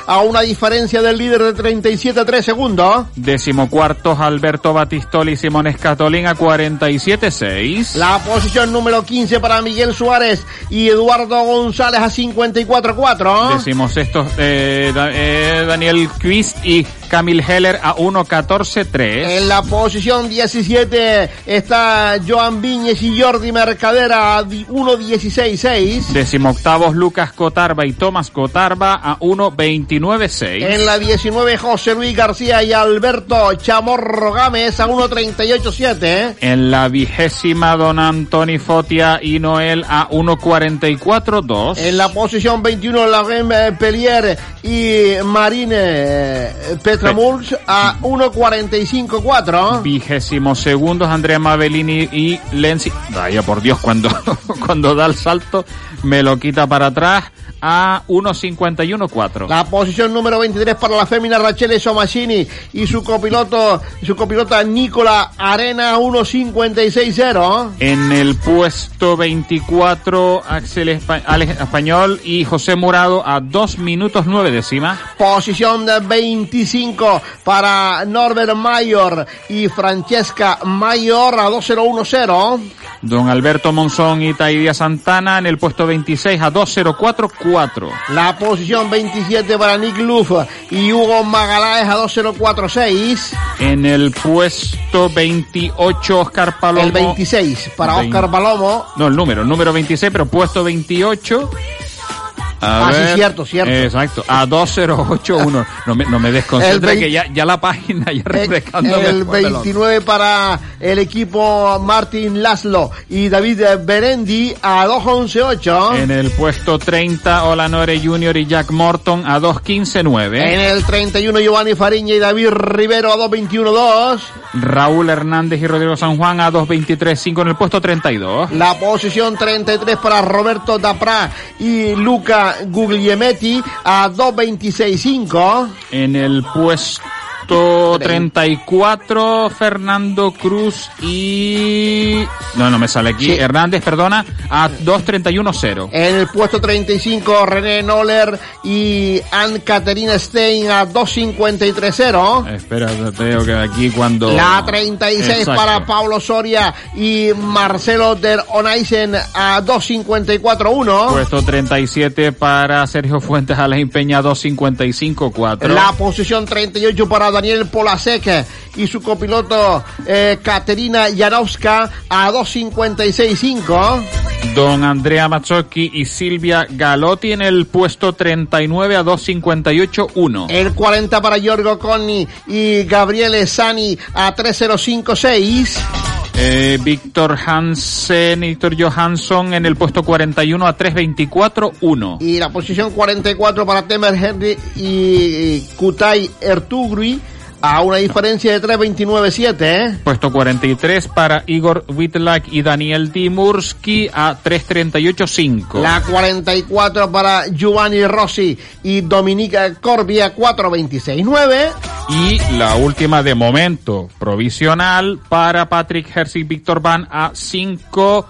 a una diferencia del líder de 37 47-3 segundos. Decimocuartos Alberto Batistoli y Simón Escatolín a 47-6. La posición número 15 para Miguel Suárez y Eduardo González a 54-4. Decimos estos eh, eh, Daniel Quist y Camil Heller a 1-14-3. En la posición 17 está Joan Viñez y Jordi Mercadera a di- 1-16-6. Decimoctavos Lucas Cotarba y Tomás Cotarba a 1-29-6. En la 19 José Luis García y Alberto Chamorro Gámez a 1.38.7. En la vigésima Don Antoni Fotia y Noel a 1.44-2. En la posición 21 Laurent eh, Pellier y Marine eh, Petramurs a 1.45.4. Vigésimo segundos Andrea Mavellini y Lenzi. Vaya por Dios, cuando, *laughs* cuando da el salto me lo quita para atrás a 1.51.4. La posición número 23 para la fémina Rachele Somasini y su copiloto, su copilota Nicola Arena a 1.56.0. En el puesto 24 Axel Espa- Alex Español y José Murado a 2 minutos 9 décimas. Posición de 25 para Norbert Mayor y Francesca Mayor a 2.01.0. Don Alberto Monzón y Taidia Santana en el puesto 26 a 2.04.4. La posición 27 para Nick Luff y Hugo Magaláes a 2.046. En el puesto 28 Oscar Palomo. El 26 para Oscar Palomo. No, el número, el número 26, pero puesto 28. A Ah, sí, ver. cierto, cierto. Exacto, a 2081. No me, no me desconcentre que ya, ya la página ya refrescándome El fue pelota. 29 para el equipo Martin Laszlo y David Berendi a 2.11.8. En el puesto 30 Olanore Junior y Jack Morton a 2.15.9. En el 31 Giovanni Fariña y David Rivero a 2.21.2. Raúl Hernández y Rodrigo San Juan a 2.23.5 en el puesto 32. La posición 33 para Roberto Dapra y Luca Guglielmetti a 2.26.5. En el puesto 34 Fernando Cruz y... No, no me sale aquí. Hernández, perdona, a 2.31.0. En el puesto 35 René Noller y Ann Caterina Stein a 2.53.0. Espera, veo que aquí cuando... La 36 Exacto. para Pablo Soria y Marcelo Der Onaisen a 2.54.1. Puesto 37 para Sergio Fuentes Alain Peña 2.55.4. La posición 38 para Daniel Polasek y su copiloto eh, Katerina Janowska a 2.56.5. Don Andrea Mazzocchi y Silvia Galotti en el puesto 39 a 2.58.1. El 40 para Giorgio Conni y Gabriele Sani a 3.05.6. Eh, Víctor Hansen Víctor Johansson en el puesto 41 a 3.24.1. Y la posición 44 para Temer Henry y Kutai Ertugrui a una diferencia de 3.29.7. ¿eh? Puesto 43 para Igor Witlak y Daniel Dimurski a 3.38.5. La 44 para Giovanni Rossi y Dominica Corbia 4.26.9. Y la última de momento, provisional para Patrick Hersig Víctor Van a 5,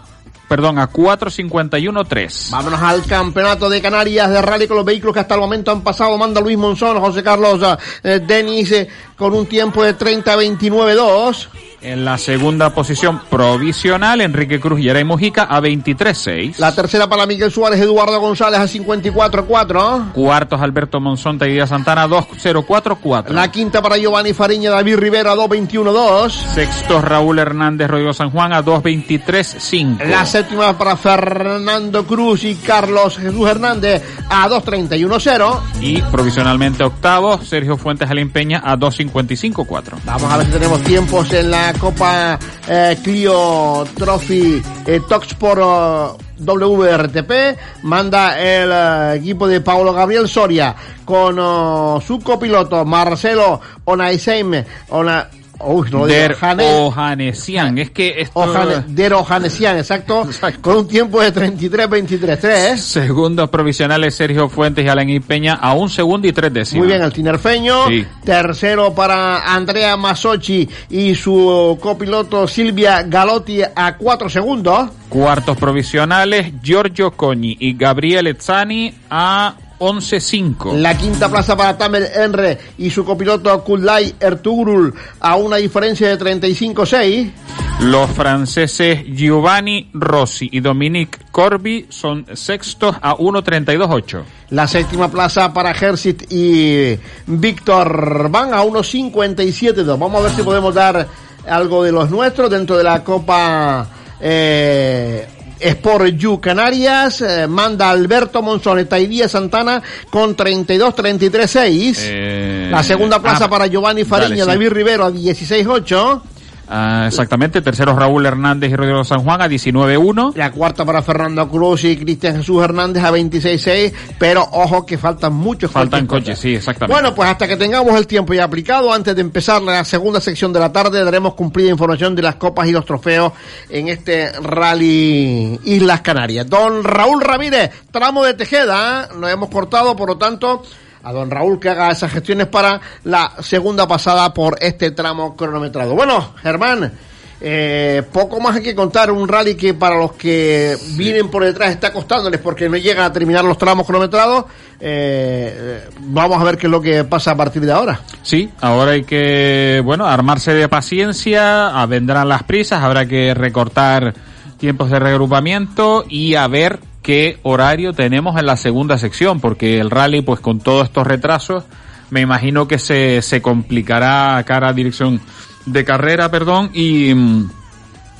perdón, a 4.51.3. Vámonos al campeonato de Canarias de rally con los vehículos que hasta el momento han pasado. Manda Luis Monzón, José Carlos eh, Denis eh, con un tiempo de 30-29-2. En la segunda posición provisional, Enrique Cruz y Mujica a 23.6. La tercera para Miguel Suárez, Eduardo González a 54-4. Cuartos, Alberto Monzón, Taidía Santana a 2.04.4. La quinta para Giovanni Fariña, David Rivera a 2.21-2. Sextos, Raúl Hernández, Rodrigo San Juan a 2.23.5. La séptima para Fernando Cruz y Carlos Jesús Hernández a 2.31-0. Y provisionalmente octavo, Sergio Fuentes Alimpeña a 2.55.4. Vamos a ver si tenemos tiempos en la Copa eh, Clio Trophy eh, Toxport eh, WRTP. Manda el eh, equipo de Paulo Gabriel Soria con oh, su copiloto Marcelo Onaisheim. Ona, uy, no Der Ojanesian. Es que esto... Der Ojanesian, *laughs* exacto, con un tiempo de 33-23-3. Segundos provisionales Sergio Fuentes y Alain Peña a un segundo y tres décimas. Muy bien, el tinerfeño. Sí. Tercero para Andrea Masochi y su copiloto Silvia Galotti a 4 segundos. Cuartos provisionales Giorgio Coñi y Gabriel Ezzani a 11.5. La quinta plaza para Tamer Enre y su copiloto Kullay Ertugrul a una diferencia de 35-6. Los franceses Giovanni Rossi y Dominique Corby son sextos a 1.32.8. La séptima plaza para Hersit y Víctor van a 1.57.2. Vamos a ver si podemos dar algo de los nuestros dentro de la Copa eh, Sport You Canarias. Eh, manda Alberto Monzoneta y Díaz Santana con 32-33-6. Eh, la segunda plaza ah, para Giovanni Fariña, dale, sí. David Rivero a 16-8. Ah, exactamente, tercero Raúl Hernández y Rodrigo San Juan a 19-1. La cuarta para Fernando Cruz y Cristian Jesús Hernández a 26-6, pero ojo que faltan muchos Faltan coches. coches, sí, exactamente. Bueno, pues hasta que tengamos el tiempo ya aplicado, antes de empezar la segunda sección de la tarde, daremos cumplida información de las copas y los trofeos en este Rally Islas Canarias. Don Raúl Ramírez, tramo de Tejeda, nos hemos cortado, por lo tanto, a don Raúl que haga esas gestiones para la segunda pasada por este tramo cronometrado. Bueno, Germán, eh, poco más hay que contar, un rally que para los que vienen por detrás está costándoles porque no llegan a terminar los tramos cronometrados. Eh, vamos a ver qué es lo que pasa a partir de ahora. Sí, ahora hay que, bueno, armarse de paciencia, vendrán las prisas, habrá que recortar tiempos de reagrupamiento y a ver qué horario tenemos en la segunda sección, porque el rally, pues con todos estos retrasos, me imagino que se, se complicará cara a dirección de carrera, perdón, y,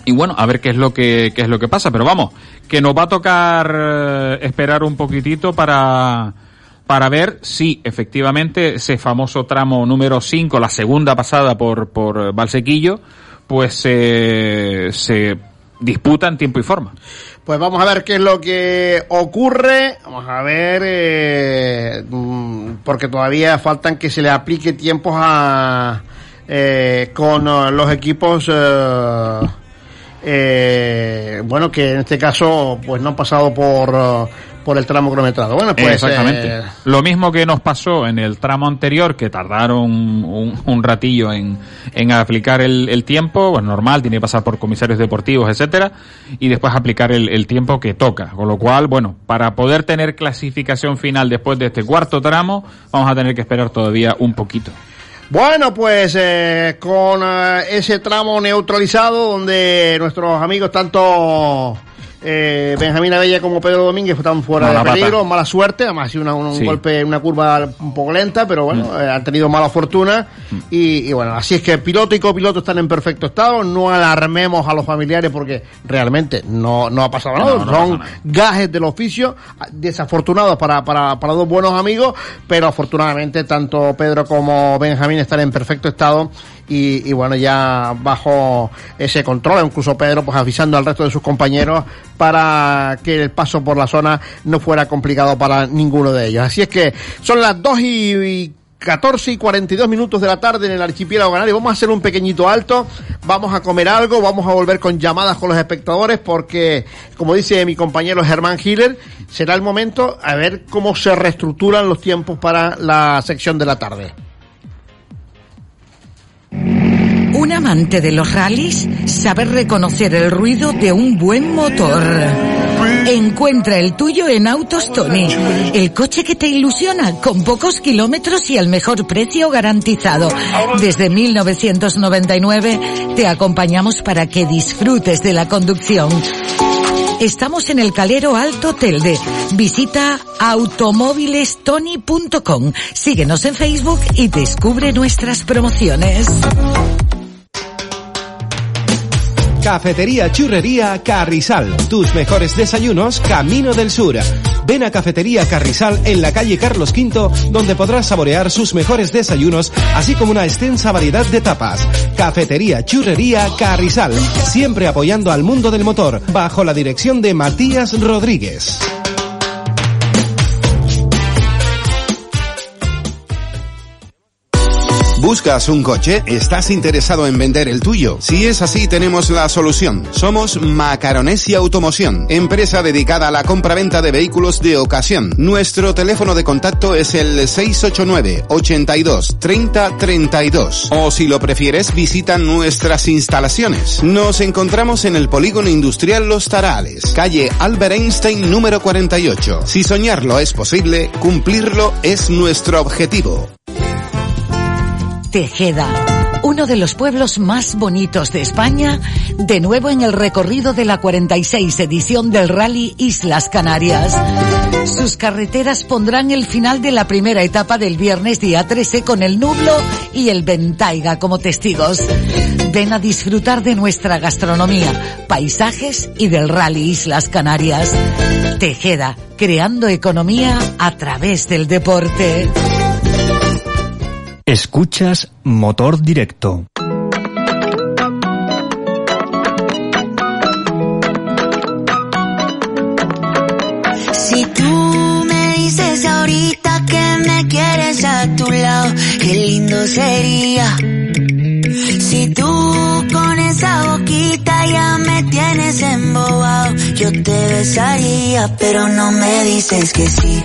y bueno, a ver qué es lo que, qué es lo que pasa, pero vamos, que nos va a tocar eh, esperar un poquitito para, para ver si efectivamente ese famoso tramo número 5, la segunda pasada por, por Valsequillo, pues eh, se disputa en tiempo y forma. Pues vamos a ver qué es lo que ocurre. Vamos a ver, eh, mm, porque todavía faltan que se le aplique tiempos a eh, con eh, los equipos. eh, bueno, que en este caso, pues no han pasado por, eh, por el tramo cronometrado. Bueno, pues. Exactamente. eh, Lo mismo que nos pasó en el tramo anterior, que tardaron un, un ratillo en, en aplicar el, el tiempo, pues normal, tiene que pasar por comisarios deportivos, etcétera, y después aplicar el, el tiempo que toca. Con lo cual, bueno, para poder tener clasificación final después de este cuarto tramo, vamos a tener que esperar todavía un poquito. Bueno, pues eh, con eh, ese tramo neutralizado donde nuestros amigos tanto eh, Benjamín Abella como Pedro Domínguez están fuera Mala de peligro, pata. mala suerte, además ha sido una- un Sí. golpe, una curva un poco lenta, pero bueno, Mm. eh, han tenido mala fortuna y, y bueno, así es que piloto y copiloto están en perfecto estado, no alarmemos a los familiares porque realmente no, no ha pasado nada, No, no son nada. gajes del oficio, desafortunados para, para, para dos buenos amigos, pero afortunadamente tanto Pedro como Benjamín están en perfecto estado y, y bueno, ya bajo ese control, incluso Pedro pues avisando al resto de sus compañeros para que el paso por la zona no fuera complicado para ninguno de ellos. Así es que son las 2 y, y 14 y 42 minutos de la tarde en el archipiélago canario. Vamos a hacer un pequeñito alto, vamos a comer algo, vamos a volver con llamadas con los espectadores porque, como dice mi compañero Germán Hiller, será el momento a ver cómo se reestructuran los tiempos para la sección de la tarde. Un amante de los rallies sabe reconocer el ruido de un buen motor. Encuentra el tuyo en Autos Tony, el coche que te ilusiona con pocos kilómetros y al mejor precio garantizado. Desde 1999 te acompañamos para que disfrutes de la conducción. Estamos en el Calero Alto Telde. Visita automóvilestony.com. Síguenos en Facebook y descubre nuestras promociones. Cafetería Churrería Carrizal. Tus mejores desayunos camino del sur. Ven a Cafetería Carrizal en la calle Carlos V, donde podrás saborear sus mejores desayunos, así como una extensa variedad de tapas. Cafetería Churrería Carrizal. Siempre apoyando al mundo del motor, bajo la dirección de Matías Rodríguez. ¿Buscas un coche? ¿Estás interesado en vender el tuyo? Si es así, tenemos la solución. Somos Macaronesia Automoción, empresa dedicada a la compra-venta de vehículos de ocasión. Nuestro teléfono de contacto es el 689 82 30 32. O si lo prefieres, visita nuestras instalaciones. Nos encontramos en el Polígono Industrial Los Tarales, calle Albert Einstein número 48. Si soñarlo es posible, cumplirlo es nuestro objetivo. Tejeda, uno de los pueblos más bonitos de España, de nuevo en el recorrido de la 46 edición del Rally Islas Canarias. Sus carreteras pondrán el final de la primera etapa del viernes día 13 con el nublo y el ventaiga como testigos. Ven a disfrutar de nuestra gastronomía, paisajes y del Rally Islas Canarias. Tejeda, creando economía a través del deporte. Escuchas Motor Directo. Si tú me dices ahorita que me quieres a tu lado, qué lindo sería. Si tú con esa boquita ya me tienes embobado, yo te besaría, pero no me dices que sí,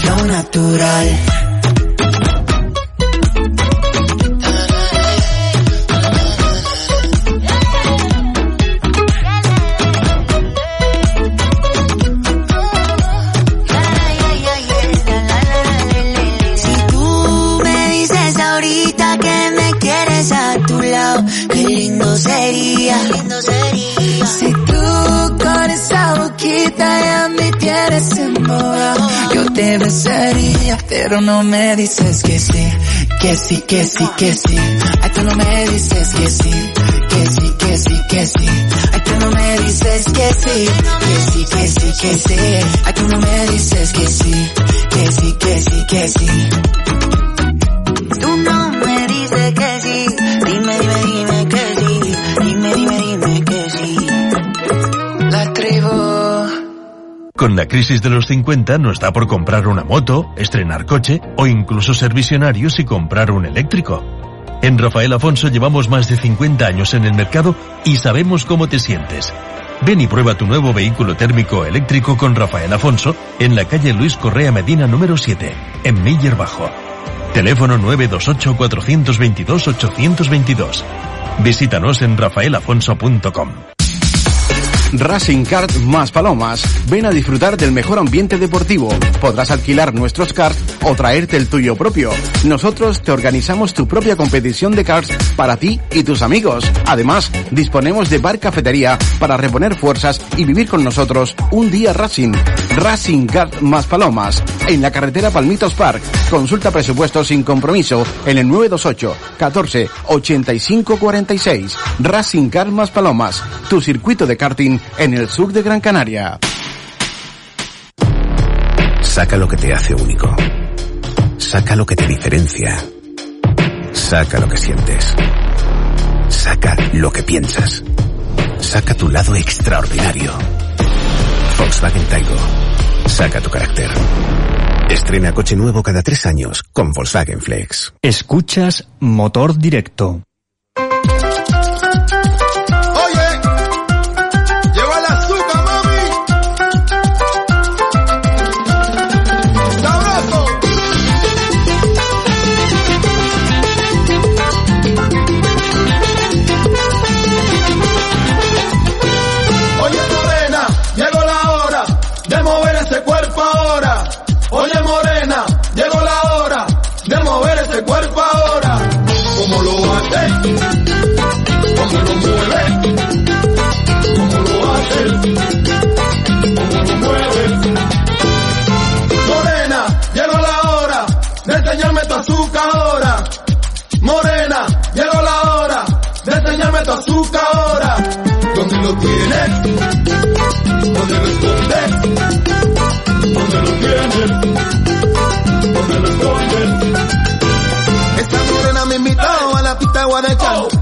flow natural. Tienes embobado, yo te besaría, pero no me dices que sí, que sí, que sí, que sí. Ay, tú no me dices que sí, que sí, que sí, que sí. Ay, tú no me dices que sí, que sí, que sí, que sí. Ay, tú no me dices que sí, que sí, que sí, que sí. Con la crisis de los 50 no está por comprar una moto, estrenar coche o incluso ser visionarios y comprar un eléctrico. En Rafael Afonso llevamos más de 50 años en el mercado y sabemos cómo te sientes. Ven y prueba tu nuevo vehículo térmico eléctrico con Rafael Afonso en la calle Luis Correa Medina número 7, en Miller Bajo. Teléfono 928-422-822. Visítanos en rafaelafonso.com. Racing Kart más Palomas. Ven a disfrutar del mejor ambiente deportivo. Podrás alquilar nuestros karts o traerte el tuyo propio. Nosotros te organizamos tu propia competición de karts para ti y tus amigos. Además, disponemos de bar cafetería para reponer fuerzas y vivir con nosotros un día Racing. Racing Kart más Palomas. En la carretera Palmitos Park. Consulta presupuesto sin compromiso en el 928 14 85 46. Racing Kart más Palomas. Tu circuito de karting en el sur de Gran Canaria. Saca lo que te hace único. Saca lo que te diferencia. Saca lo que sientes. Saca lo que piensas. Saca tu lado extraordinario. Volkswagen Taigo. Saca tu carácter. Estrena coche nuevo cada tres años con Volkswagen Flex. Escuchas Motor Directo.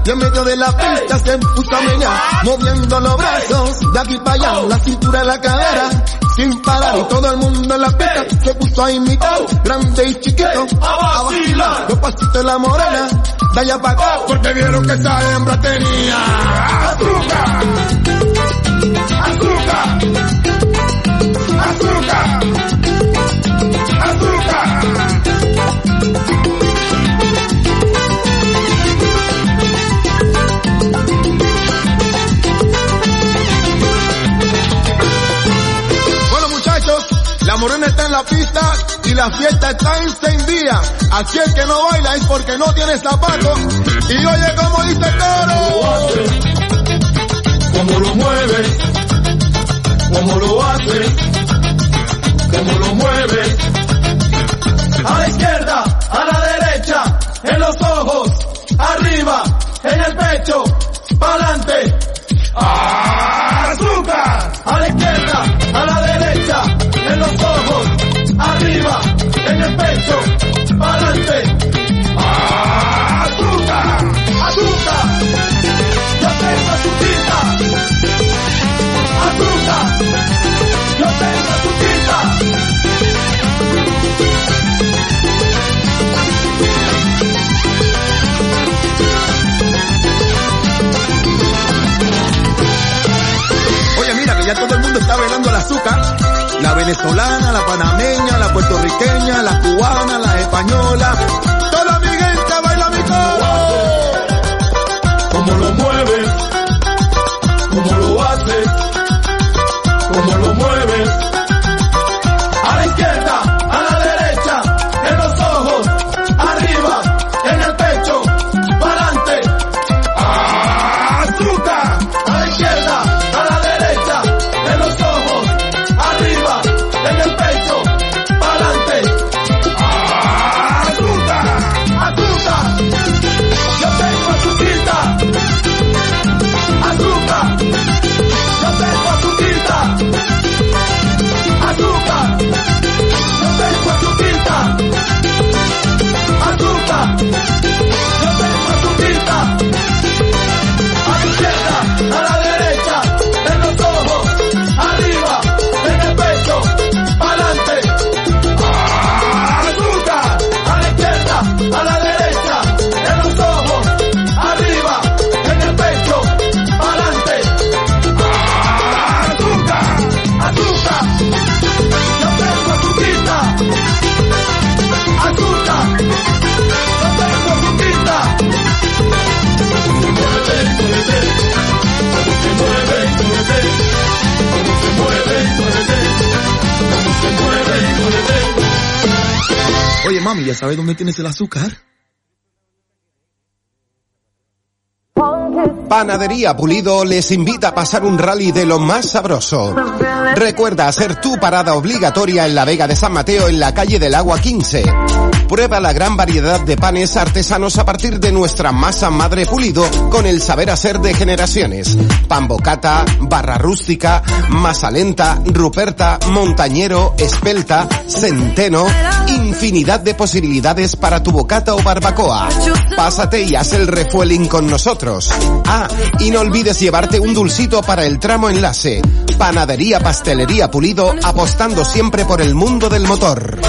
Y en medio de la pista se puso a meñar, moviendo los brazos de aquí para allá, la cintura la cadera, sin parar y todo el mundo en la pista se puso a imitar, grande y chiquito, a vacilar, los pasitos de la morena, de allá para acá, porque vieron que esa hembra tenía azúcar, azúcar, azúcar, azúcar. La morena está en la pista y la fiesta está encendida. Aquí el que no baila es porque no tiene zapatos. Y oye como dice el coro. Cómo lo mueve, cómo lo hace, cómo lo mueve. A la izquierda, a la derecha, en los ojos, arriba, en el pecho, pa'lante. ¡Azúcar! A la izquierda, a la en el pecho, pa'lante. ¡Azúcar! ¡Azúcar! Yo tengo azuquita. ¡Azúcar! Yo tengo azuquita. Oye, mira que ya todo el mundo está bailando el azúcar. La venezolana, la panameña, puertorriqueña, la cubana, la española. Mami, ¿ya sabes dónde tienes el azúcar? Panadería Pulido les invita a pasar un rally de lo más sabroso. Recuerda hacer tu parada obligatoria en la Vega de San Mateo en la calle del Agua 15. Prueba la gran variedad de panes artesanos a partir de nuestra masa madre pulido con el saber hacer de generaciones. Pan bocata, barra rústica, masa lenta, ruperta, montañero, espelta, centeno, infinidad de posibilidades para tu bocata o barbacoa. Pásate y haz el refueling con nosotros. Ah, y no olvides llevarte un dulcito para el tramo enlace. Panadería Pastelería Pulido apostando siempre por el mundo del motor.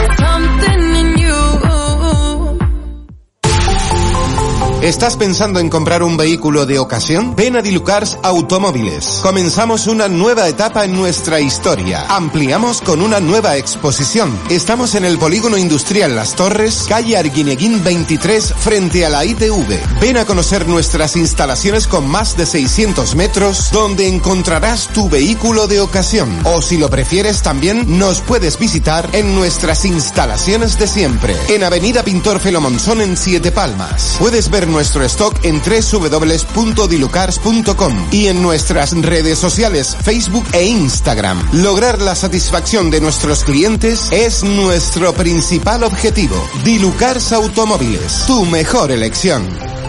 ¿Estás pensando en comprar un vehículo de ocasión? Ven a Dilucars Automóviles. Comenzamos una nueva etapa en nuestra historia. Ampliamos con una nueva exposición. Estamos en el Polígono Industrial Las Torres, calle Arguineguín 23, frente a la ITV. Ven a conocer nuestras instalaciones con más de 600 metros, donde encontrarás tu vehículo de ocasión. O si lo prefieres también, nos puedes visitar en nuestras instalaciones de siempre. En Avenida Pintor Felomonzón en Siete Palmas. Puedes ver nuestro stock en www.dilucars.com y en nuestras redes sociales Facebook e Instagram. Lograr la satisfacción de nuestros clientes es nuestro principal objetivo. Dilucars Automóviles, tu mejor elección.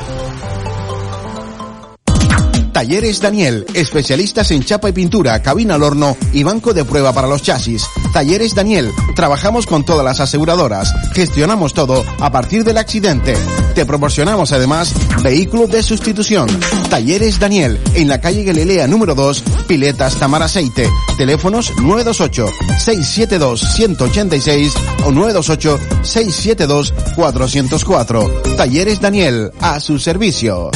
Talleres Daniel, especialistas en chapa y pintura, cabina al horno y banco de prueba para los chasis. Talleres Daniel, trabajamos con todas las aseguradoras, gestionamos todo a partir del accidente. Te proporcionamos además vehículo de sustitución. Talleres Daniel, en la calle Galilea número 2, Piletas Tamar Aceite. Teléfonos 928-672-186 o 928-672-404. Talleres Daniel, a su servicio.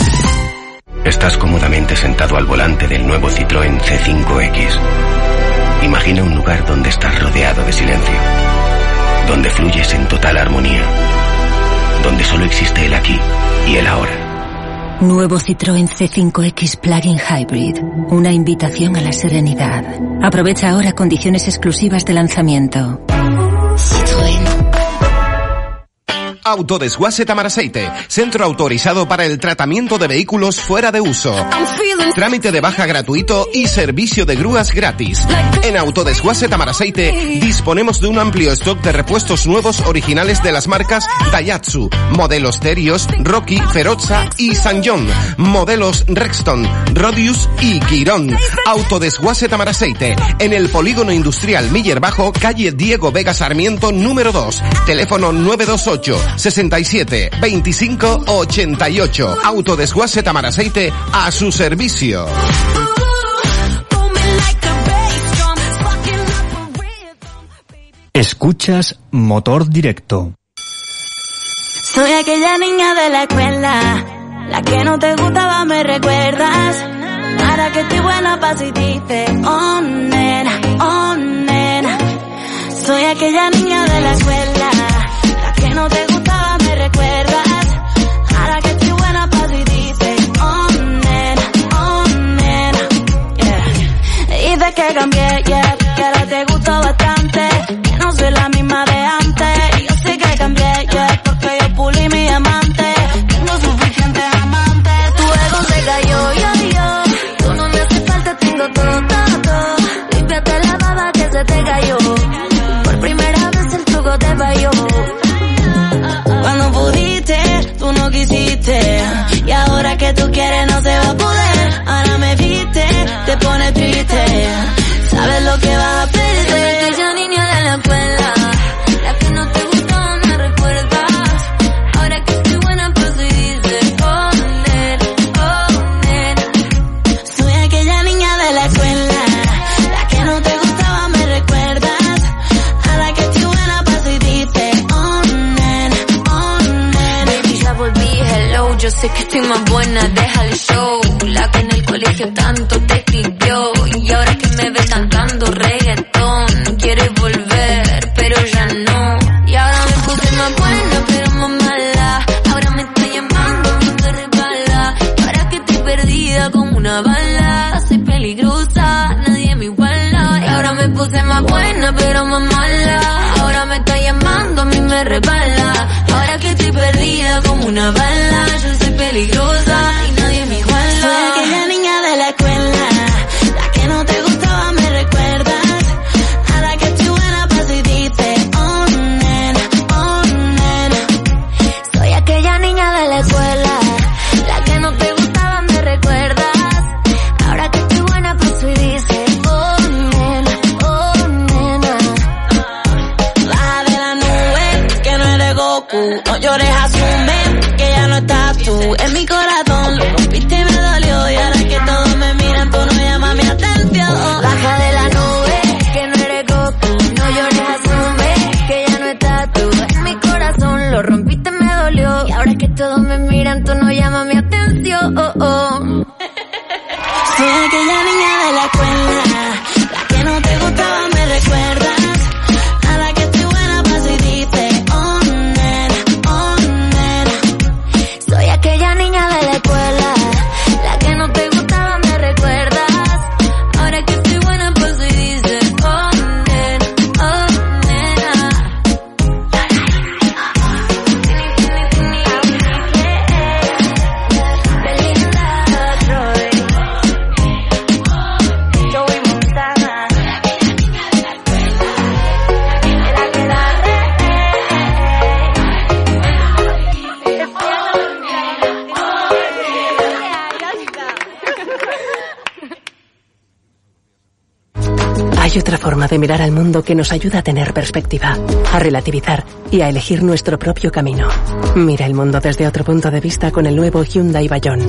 Estás cómodamente sentado al volante del nuevo Citroën C5X. Imagina un lugar donde estás rodeado de silencio, donde fluyes en total armonía, donde solo existe el aquí y el ahora. Nuevo Citroën C5X Plug-in Hybrid. Una invitación a la serenidad. Aprovecha ahora condiciones exclusivas de lanzamiento. Autodesguase Tamaraceite, centro autorizado para el tratamiento de vehículos fuera de uso. Trámite de baja gratuito y servicio de grúas gratis. En Autodesguase Tamaraceite disponemos de un amplio stock de repuestos nuevos originales de las marcas Daihatsu, modelos Terios, Rocky, Feroza y San John, modelos Rexton, Rodius y Quirón. Autodesguase Tamaraceite, en el polígono industrial Miller Bajo, calle Diego Vega Sarmiento número 2, teléfono 928 67 25 88. Autodesguase Tamaraceite a su servicio. Escuchas Motor Directo. Soy aquella niña de la escuela, la que no te gustaba, me recuerdas. Para que estoy buena pa' si dices, oh nena, oh nena. Soy aquella niña de la escuela, la que no te gustaba, me dolió y ahora que todos me miran tú no llamas mi atención. *laughs* Soy aquella niña de la escuela, forma de mirar al mundo que nos ayuda a tener perspectiva, a relativizar y a elegir nuestro propio camino. Mira el mundo desde otro punto de vista con el nuevo Hyundai Bayón.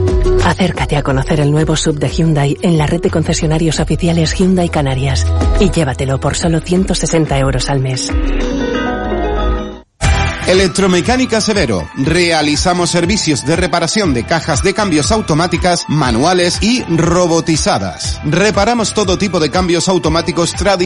Acércate a conocer el nuevo sub de Hyundai en la red de concesionarios oficiales Hyundai Canarias y llévatelo por solo 160 euros al mes. Electromecánica Severo. Realizamos servicios de reparación de cajas de cambios automáticas, manuales y robotizadas. Reparamos todo tipo de cambios automáticos tradicionales.